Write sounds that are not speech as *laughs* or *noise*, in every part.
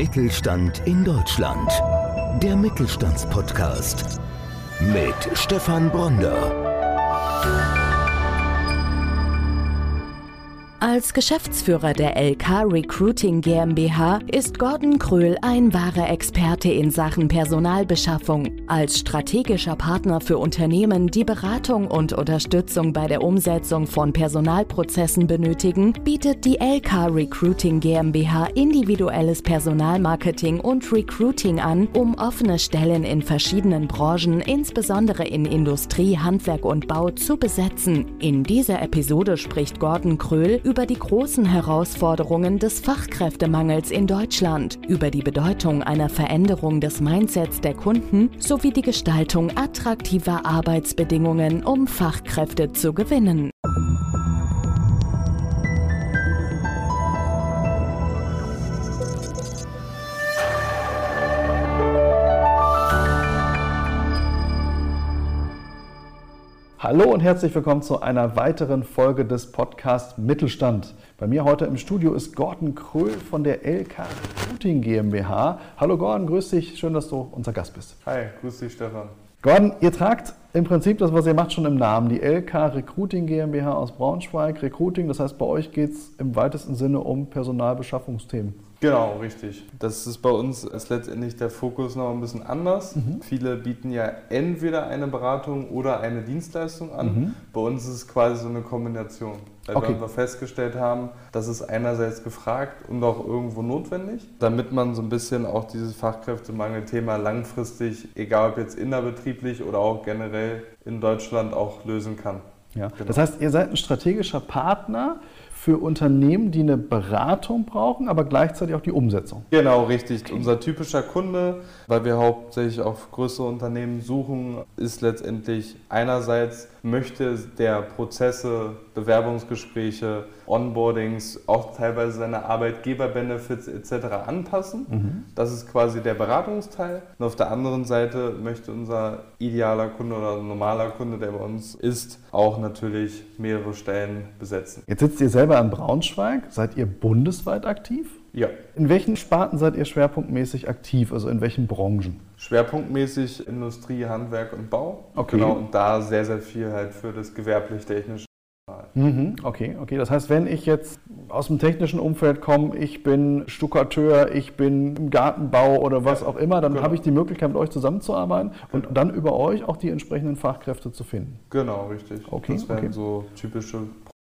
Mittelstand in Deutschland. Der Mittelstandspodcast mit Stefan Bronder. Als Geschäftsführer der LK Recruiting GmbH ist Gordon Kröhl ein wahrer Experte in Sachen Personalbeschaffung. Als strategischer Partner für Unternehmen, die Beratung und Unterstützung bei der Umsetzung von Personalprozessen benötigen, bietet die LK Recruiting GmbH individuelles Personalmarketing und Recruiting an, um offene Stellen in verschiedenen Branchen, insbesondere in Industrie, Handwerk und Bau, zu besetzen. In dieser Episode spricht Gordon Kröhl über die großen Herausforderungen des Fachkräftemangels in Deutschland, über die Bedeutung einer Veränderung des Mindsets der Kunden sowie die Gestaltung attraktiver Arbeitsbedingungen, um Fachkräfte zu gewinnen. Hallo und herzlich willkommen zu einer weiteren Folge des Podcasts Mittelstand. Bei mir heute im Studio ist Gordon Kröhl von der LK Recruiting GmbH. Hallo Gordon, grüß dich, schön, dass du unser Gast bist. Hi, grüß dich Stefan. Gordon, ihr tragt im Prinzip das, was ihr macht, schon im Namen. Die LK Recruiting GmbH aus Braunschweig. Recruiting, das heißt, bei euch geht es im weitesten Sinne um Personalbeschaffungsthemen. Genau, richtig. Das ist bei uns ist letztendlich der Fokus noch ein bisschen anders. Mhm. Viele bieten ja entweder eine Beratung oder eine Dienstleistung an. Mhm. Bei uns ist es quasi so eine Kombination. Weil okay. wir festgestellt haben, das ist einerseits gefragt und auch irgendwo notwendig, damit man so ein bisschen auch dieses Fachkräftemangelthema langfristig, egal ob jetzt innerbetrieblich oder auch generell in Deutschland, auch lösen kann. Ja. Genau. Das heißt, ihr seid ein strategischer Partner für Unternehmen, die eine Beratung brauchen, aber gleichzeitig auch die Umsetzung. Genau, richtig. Okay. Unser typischer Kunde, weil wir hauptsächlich auf größere Unternehmen suchen, ist letztendlich einerseits möchte der Prozesse, Bewerbungsgespräche, Onboardings, auch teilweise seine Arbeitgeberbenefits etc. anpassen. Mhm. Das ist quasi der Beratungsteil. Und auf der anderen Seite möchte unser idealer Kunde oder normaler Kunde, der bei uns ist, auch natürlich mehrere Stellen besetzen. Jetzt sitzt ihr selber in Braunschweig. Seid ihr bundesweit aktiv? Ja. In welchen Sparten seid ihr schwerpunktmäßig aktiv, also in welchen Branchen? Schwerpunktmäßig Industrie, Handwerk und Bau. Okay. Genau, und da sehr, sehr viel halt für das gewerblich-technische. Mhm, okay, okay. Das heißt, wenn ich jetzt aus dem technischen Umfeld komme, ich bin Stuckateur, ich bin im Gartenbau oder was ja, auch immer, dann genau. habe ich die Möglichkeit, mit euch zusammenzuarbeiten genau. und dann über euch auch die entsprechenden Fachkräfte zu finden. Genau, richtig. Okay, das wären okay. so typische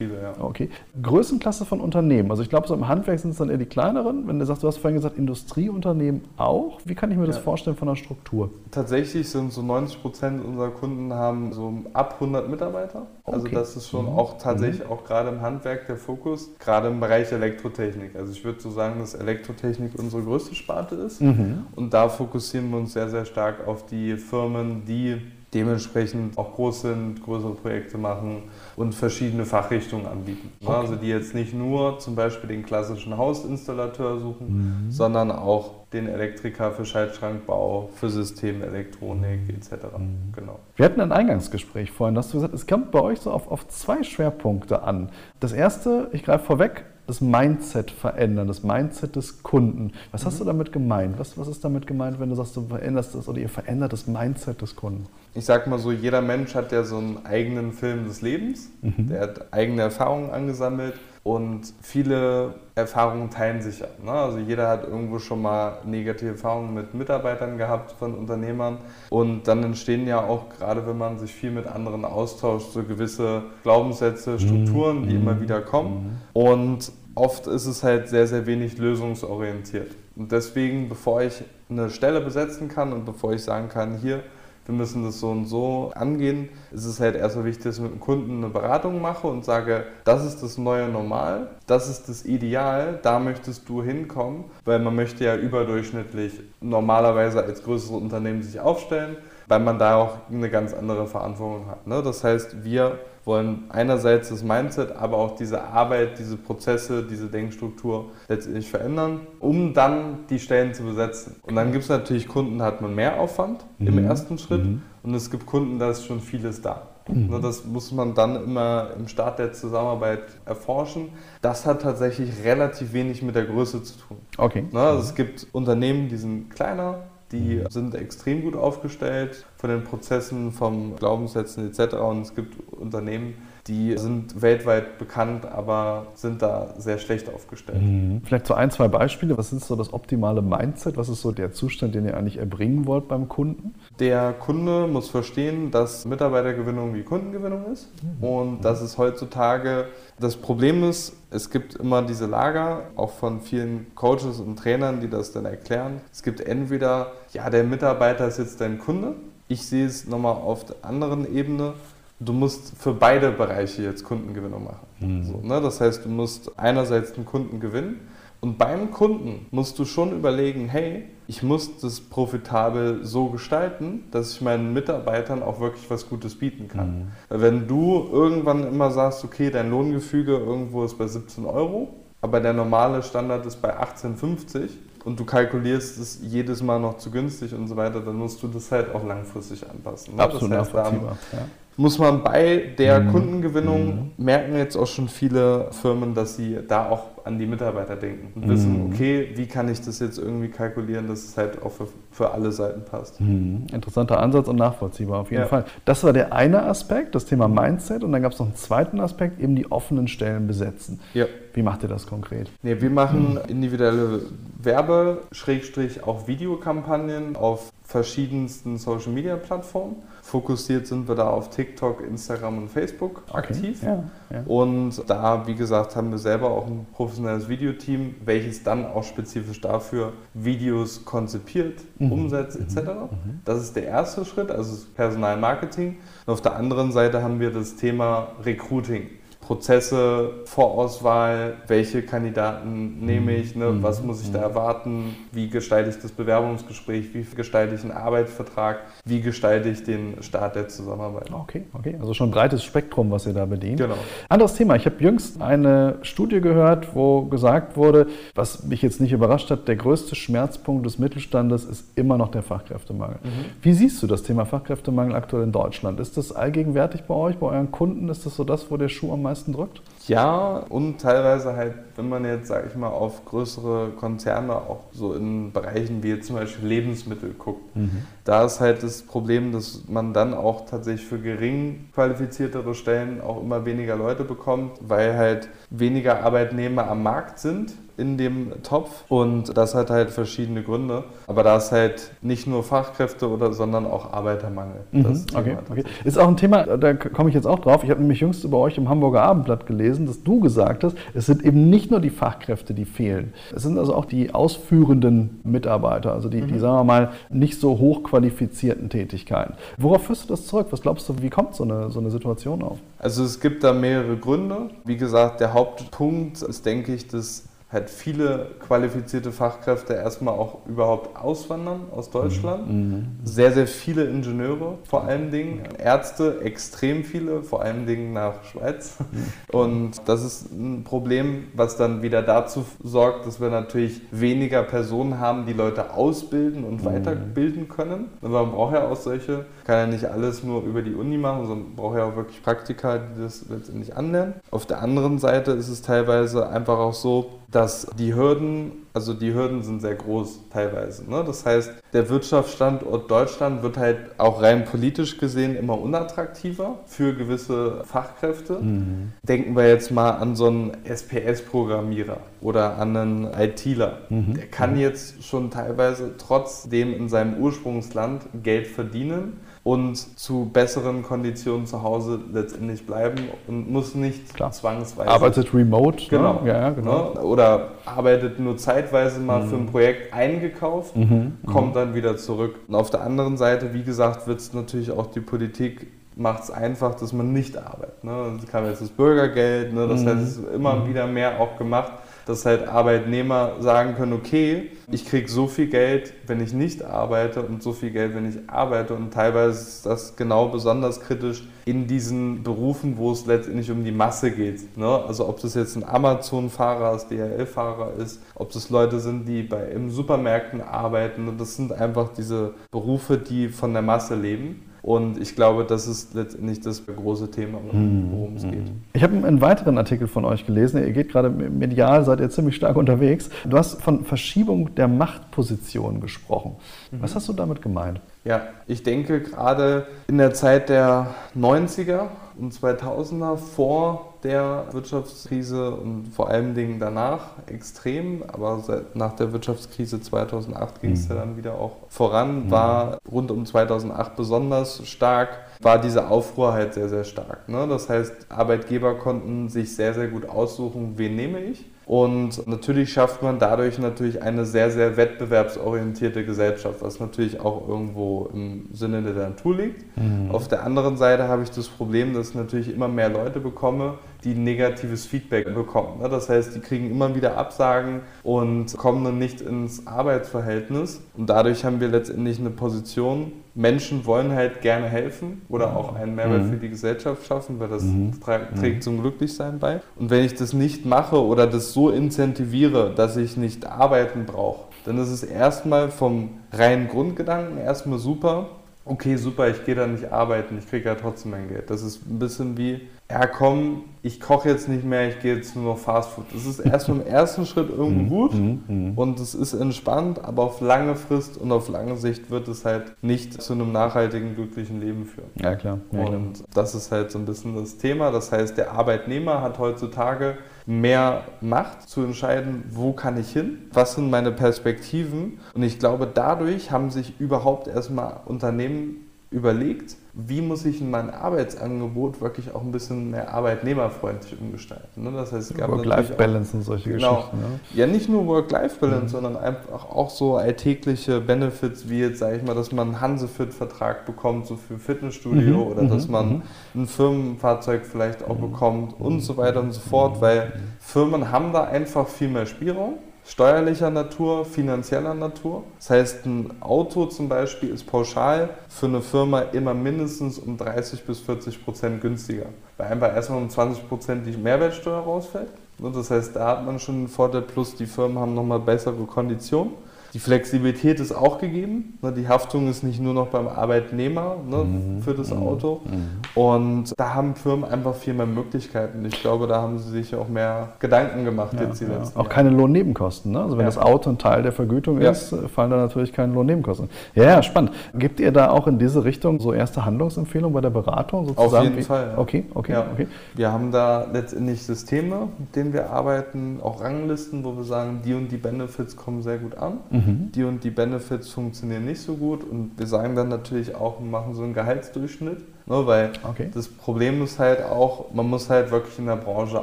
ja. Okay. Größenklasse von Unternehmen. Also ich glaube, so im Handwerk sind es dann eher die kleineren. Wenn du sagst, du hast vorhin gesagt, Industrieunternehmen auch. Wie kann ich mir das vorstellen von der Struktur? Tatsächlich sind so 90 Prozent unserer Kunden haben so ab 100 Mitarbeiter. Also okay. Also das ist schon mhm. auch tatsächlich mhm. auch gerade im Handwerk der Fokus, gerade im Bereich Elektrotechnik. Also ich würde so sagen, dass Elektrotechnik unsere größte Sparte ist. Mhm. Und da fokussieren wir uns sehr, sehr stark auf die Firmen, die dementsprechend auch groß sind, größere Projekte machen und verschiedene Fachrichtungen anbieten. Okay. Also die jetzt nicht nur zum Beispiel den klassischen Hausinstallateur suchen, mhm. sondern auch den Elektriker für Schaltschrankbau, für Systemelektronik etc. Mhm. Genau. Wir hatten ein Eingangsgespräch vorhin, hast du gesagt, es kommt bei euch so auf, auf zwei Schwerpunkte an. Das erste, ich greife vorweg, das Mindset verändern, das Mindset des Kunden. Was mhm. hast du damit gemeint? Was, was ist damit gemeint, wenn du sagst, du veränderst das oder ihr verändert das Mindset des Kunden? Ich sag mal so, jeder Mensch hat ja so einen eigenen Film des Lebens. Mhm. Der hat eigene Erfahrungen angesammelt und viele Erfahrungen teilen sich ja. Ne? Also jeder hat irgendwo schon mal negative Erfahrungen mit Mitarbeitern gehabt von Unternehmern. Und dann entstehen ja auch, gerade wenn man sich viel mit anderen austauscht, so gewisse Glaubenssätze, mhm. Strukturen, die mhm. immer wieder kommen. Mhm. Und oft ist es halt sehr, sehr wenig lösungsorientiert. Und deswegen, bevor ich eine Stelle besetzen kann und bevor ich sagen kann, hier, wir müssen das so und so angehen, ist es halt erstmal wichtig, dass ich mit dem Kunden eine Beratung mache und sage, das ist das neue Normal, das ist das Ideal, da möchtest du hinkommen, weil man möchte ja überdurchschnittlich normalerweise als größere Unternehmen sich aufstellen weil man da auch eine ganz andere Verantwortung hat. Ne? Das heißt, wir wollen einerseits das Mindset, aber auch diese Arbeit, diese Prozesse, diese Denkstruktur letztendlich verändern, um dann die Stellen zu besetzen. Und dann gibt es natürlich Kunden, da hat man mehr Aufwand mhm. im ersten Schritt mhm. und es gibt Kunden, da ist schon vieles da. Mhm. Ne, das muss man dann immer im Start der Zusammenarbeit erforschen. Das hat tatsächlich relativ wenig mit der Größe zu tun. Okay. Ne, also es gibt Unternehmen, die sind kleiner, die sind extrem gut aufgestellt von den Prozessen, vom Glaubenssätzen etc. Und es gibt Unternehmen, die sind weltweit bekannt, aber sind da sehr schlecht aufgestellt. Mhm. Vielleicht so ein, zwei Beispiele. Was ist so das optimale Mindset? Was ist so der Zustand, den ihr eigentlich erbringen wollt beim Kunden? Der Kunde muss verstehen, dass Mitarbeitergewinnung wie Kundengewinnung ist mhm. und dass es heutzutage das Problem ist, es gibt immer diese Lager, auch von vielen Coaches und Trainern, die das dann erklären. Es gibt entweder, ja, der Mitarbeiter ist jetzt dein Kunde. Ich sehe es nochmal auf der anderen Ebene du musst für beide Bereiche jetzt Kundengewinnung machen. Mhm. So, ne? Das heißt, du musst einerseits den Kunden gewinnen und beim Kunden musst du schon überlegen, hey, ich muss das profitabel so gestalten, dass ich meinen Mitarbeitern auch wirklich was Gutes bieten kann. Mhm. Wenn du irgendwann immer sagst, okay, dein Lohngefüge irgendwo ist bei 17 Euro, aber der normale Standard ist bei 18,50 und du kalkulierst es jedes Mal noch zu günstig und so weiter, dann musst du das halt auch langfristig anpassen. Ne? Absolut das heißt, nachvollziehbar. Ja muss man bei der mhm. Kundengewinnung mhm. merken jetzt auch schon viele Firmen, dass sie da auch an die Mitarbeiter denken und mhm. wissen, okay, wie kann ich das jetzt irgendwie kalkulieren, dass es halt auch für, für alle Seiten passt. Mhm. Interessanter Ansatz und nachvollziehbar auf jeden ja. Fall. Das war der eine Aspekt, das Thema Mindset und dann gab es noch einen zweiten Aspekt, eben die offenen Stellen besetzen. Ja. Wie macht ihr das konkret? Nee, wir machen individuelle Werbe, Schrägstrich auch Videokampagnen auf verschiedensten Social-Media-Plattformen. Fokussiert sind wir da auf TikTok, Instagram und Facebook okay. aktiv. Ja, ja. Und da, wie gesagt, haben wir selber auch ein professionelles Videoteam, welches dann auch spezifisch dafür Videos konzipiert, mhm. umsetzt etc. Mhm. Das ist der erste Schritt, also Personalmarketing. Und auf der anderen Seite haben wir das Thema Recruiting. Prozesse, Vorauswahl, welche Kandidaten nehme ich, ne, mhm. was muss ich da mhm. erwarten, wie gestalte ich das Bewerbungsgespräch, wie gestalte ich einen Arbeitsvertrag, wie gestalte ich den Start der Zusammenarbeit. Okay, okay, also schon ein breites Spektrum, was ihr da bedient. Genau. Anderes Thema, ich habe jüngst eine Studie gehört, wo gesagt wurde, was mich jetzt nicht überrascht hat, der größte Schmerzpunkt des Mittelstandes ist immer noch der Fachkräftemangel. Mhm. Wie siehst du das Thema Fachkräftemangel aktuell in Deutschland? Ist das allgegenwärtig bei euch, bei euren Kunden? Ist das so das, wo der Schuh am meisten meisten drückt? Ja, und teilweise halt, wenn man jetzt, sage ich mal, auf größere Konzerne, auch so in Bereichen wie jetzt zum Beispiel Lebensmittel guckt, mhm. da ist halt das Problem, dass man dann auch tatsächlich für gering qualifiziertere Stellen auch immer weniger Leute bekommt, weil halt weniger Arbeitnehmer am Markt sind in dem Topf und das hat halt verschiedene Gründe. Aber da ist halt nicht nur Fachkräfte oder, sondern auch Arbeitermangel. Mhm. Okay, okay. Ist auch ein Thema, da komme ich jetzt auch drauf. Ich habe nämlich jüngst über euch im Hamburger Abendblatt gelesen, dass du gesagt hast, es sind eben nicht nur die Fachkräfte, die fehlen. Es sind also auch die ausführenden Mitarbeiter, also die, mhm. die sagen wir mal, nicht so hochqualifizierten Tätigkeiten. Worauf führst du das zurück? Was glaubst du, wie kommt so eine, so eine Situation auf? Also es gibt da mehrere Gründe. Wie gesagt, der Hauptpunkt ist, denke ich, dass halt viele qualifizierte Fachkräfte erstmal auch überhaupt auswandern aus Deutschland. Mhm. mhm. Sehr, sehr viele Ingenieure vor allen Dingen, Ärzte, extrem viele, vor allen Dingen nach Schweiz. Mhm. Und das ist ein Problem, was dann wieder dazu sorgt, dass wir natürlich weniger Personen haben, die Leute ausbilden und mhm. weiterbilden können. Aber man braucht ja auch solche, kann ja nicht alles nur über die Uni machen, sondern braucht ja auch wirklich Praktika, die das letztendlich anlernen. Auf der anderen Seite ist es teilweise einfach auch so, dass die Hürden, also die Hürden sind sehr groß teilweise. Ne? Das heißt, der Wirtschaftsstandort Deutschland wird halt auch rein politisch gesehen immer unattraktiver für gewisse Fachkräfte. Mhm. Denken wir jetzt mal an so einen SPS-Programmierer oder an einen ITler. Mhm. Der kann mhm. jetzt schon teilweise trotzdem in seinem Ursprungsland Geld verdienen und zu besseren Konditionen zu Hause letztendlich bleiben und muss nicht Klar. zwangsweise. Arbeitet remote, ne? genau. Ne? Ja, genau. Ne? Oder arbeitet nur zeitweise mal mhm. für ein Projekt eingekauft, mhm. kommt mhm. dann wieder zurück. Und auf der anderen Seite, wie gesagt, wird es natürlich auch die Politik macht es einfach, dass man nicht arbeitet. Ne? Es kam jetzt das Bürgergeld, ne? das mhm. heißt, es ist immer mhm. wieder mehr auch gemacht, dass halt Arbeitnehmer sagen können, okay, ich kriege so viel Geld, wenn ich nicht arbeite und so viel Geld, wenn ich arbeite. Und teilweise ist das genau besonders kritisch in diesen Berufen, wo es letztendlich um die Masse geht. Ne? Also ob das jetzt ein Amazon-Fahrer ist, DHL-Fahrer ist, ob das Leute sind, die bei im Supermärkten arbeiten. Das sind einfach diese Berufe, die von der Masse leben. Und ich glaube, das ist letztendlich das große Thema, hm, worum es hm. geht. Ich habe einen weiteren Artikel von euch gelesen. Ihr geht gerade medial, seid ihr ziemlich stark unterwegs. Du hast von Verschiebung der Machtposition gesprochen. Mhm. Was hast du damit gemeint? Ja, ich denke gerade in der Zeit der 90er und 2000er vor der Wirtschaftskrise und vor allen Dingen danach extrem, aber seit, nach der Wirtschaftskrise 2008 ging es mhm. ja dann wieder auch voran, mhm. war rund um 2008 besonders stark, war diese Aufruhr halt sehr, sehr stark. Ne? Das heißt, Arbeitgeber konnten sich sehr, sehr gut aussuchen, wen nehme ich und natürlich schafft man dadurch natürlich eine sehr, sehr wettbewerbsorientierte Gesellschaft, was natürlich auch irgendwo im Sinne der Natur liegt. Mhm. Auf der anderen Seite habe ich das Problem, dass ich natürlich immer mehr Leute bekomme, die negatives Feedback bekommen. Ne? Das heißt, die kriegen immer wieder Absagen und kommen dann nicht ins Arbeitsverhältnis. Und dadurch haben wir letztendlich eine Position, Menschen wollen halt gerne helfen oder auch einen Mehrwert mhm. für die Gesellschaft schaffen, weil das mhm. trägt mhm. zum Glücklichsein bei. Und wenn ich das nicht mache oder das so incentiviere, dass ich nicht arbeiten brauche, dann ist es erstmal vom reinen Grundgedanken erstmal super. Okay, super, ich gehe da nicht arbeiten, ich kriege ja trotzdem mein Geld. Das ist ein bisschen wie, ja komm, ich koche jetzt nicht mehr, ich gehe jetzt nur noch Fast Food. Das ist erst im ersten Schritt irgendwo mhm, gut mhm, mhm. und es ist entspannt, aber auf lange Frist und auf lange Sicht wird es halt nicht zu einem nachhaltigen, glücklichen Leben führen. Ja, klar. Ja, und klar. das ist halt so ein bisschen das Thema. Das heißt, der Arbeitnehmer hat heutzutage mehr Macht zu entscheiden, wo kann ich hin, was sind meine Perspektiven. Und ich glaube, dadurch haben sich überhaupt erstmal Unternehmen überlegt, wie muss ich in mein Arbeitsangebot wirklich auch ein bisschen mehr arbeitnehmerfreundlich umgestalten. Ne? Das heißt, Work-Life-Balance und solche genau, Geschichten. Ne? Ja, nicht nur Work-Life-Balance, mhm. sondern einfach auch so alltägliche Benefits, wie jetzt, sage ich mal, dass man einen Hansefit-Vertrag bekommt, so für Fitnessstudio, mhm. oder mhm. dass man mhm. ein Firmenfahrzeug vielleicht auch mhm. bekommt und so weiter und so fort, weil Firmen haben da einfach viel mehr Spielraum steuerlicher Natur, finanzieller Natur. Das heißt, ein Auto zum Beispiel ist pauschal für eine Firma immer mindestens um 30 bis 40 Prozent günstiger, weil einfach erstmal um 20 Prozent die Mehrwertsteuer rausfällt. Das heißt, da hat man schon einen Vorteil, plus die Firmen haben nochmal bessere Konditionen. Die Flexibilität ist auch gegeben. Ne, die Haftung ist nicht nur noch beim Arbeitnehmer ne, mhm. für das mhm. Auto. Mhm. Und da haben Firmen einfach viel mehr Möglichkeiten. Ich glaube, da haben sie sich auch mehr Gedanken gemacht ja, jetzt die ja. letzten Auch keine Lohnnebenkosten. Ne? Also wenn ja. das Auto ein Teil der Vergütung ist, fallen da natürlich keine Lohnnebenkosten. Ja, ja, spannend. Gibt ihr da auch in diese Richtung so erste Handlungsempfehlungen bei der Beratung? Sozusagen? Auf jeden Fall. Okay, okay, okay. Wir haben da letztendlich Systeme, mit denen wir arbeiten, auch Ranglisten, wo wir sagen, die und die Benefits kommen sehr gut an. Mhm mhm. die und die Benefits funktionieren nicht so gut und wir sagen dann natürlich auch, wir machen so einen Gehaltsdurchschnitt Ne, weil okay. das Problem ist halt auch, man muss halt wirklich in der Branche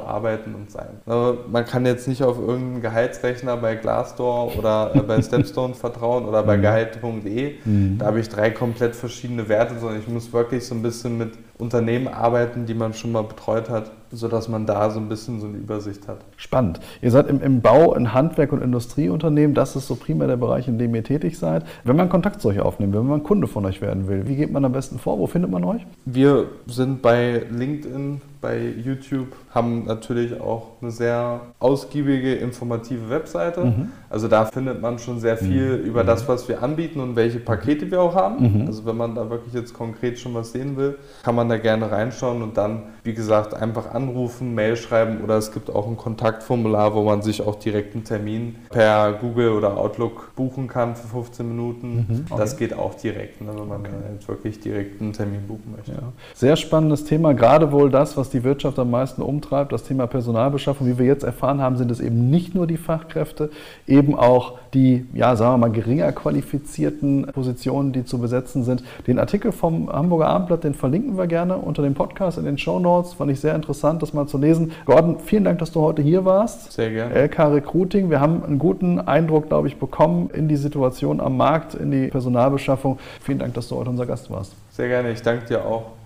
arbeiten und sein. Ne, man kann jetzt nicht auf irgendeinen Gehaltsrechner bei Glassdoor oder äh, bei *laughs* Stepstone vertrauen oder bei mhm. gehalt.de. Mhm. Da habe ich drei komplett verschiedene Werte, sondern ich muss wirklich so ein bisschen mit Unternehmen arbeiten, die man schon mal betreut hat, sodass man da so ein bisschen so eine Übersicht hat. Spannend. Ihr seid im, im Bau, in Handwerk und Industrieunternehmen. Das ist so primär der Bereich, in dem ihr tätig seid. Wenn man Kontakt zu euch aufnehmen will, wenn man Kunde von euch werden will, wie geht man am besten vor? Wo findet man euch? Wir sind bei LinkedIn bei YouTube, haben natürlich auch eine sehr ausgiebige, informative Webseite. Mhm. Also da findet man schon sehr viel mhm. über das, mhm. was wir anbieten und welche Pakete wir auch haben. Mhm. Also wenn man da wirklich jetzt konkret schon was sehen will, kann man da gerne reinschauen und dann, wie gesagt, einfach anrufen, Mail schreiben oder es gibt auch ein Kontaktformular, wo man sich auch direkt einen Termin per Google oder Outlook buchen kann für 15 Minuten. Mhm. Okay. Das geht auch direkt, ne, wenn man okay. wirklich direkt einen Termin buchen möchte. Ja. Sehr spannendes Thema, gerade wohl das, was was die Wirtschaft am meisten umtreibt, das Thema Personalbeschaffung. Wie wir jetzt erfahren haben, sind es eben nicht nur die Fachkräfte, eben auch die, ja, sagen wir mal, geringer qualifizierten Positionen, die zu besetzen sind. Den Artikel vom Hamburger Abendblatt, den verlinken wir gerne unter dem Podcast in den Show Notes. Fand ich sehr interessant, das mal zu lesen. Gordon, vielen Dank, dass du heute hier warst. Sehr gerne. LK Recruiting. Wir haben einen guten Eindruck, glaube ich, bekommen in die Situation am Markt, in die Personalbeschaffung. Vielen Dank, dass du heute unser Gast warst. Sehr gerne. Ich danke dir auch.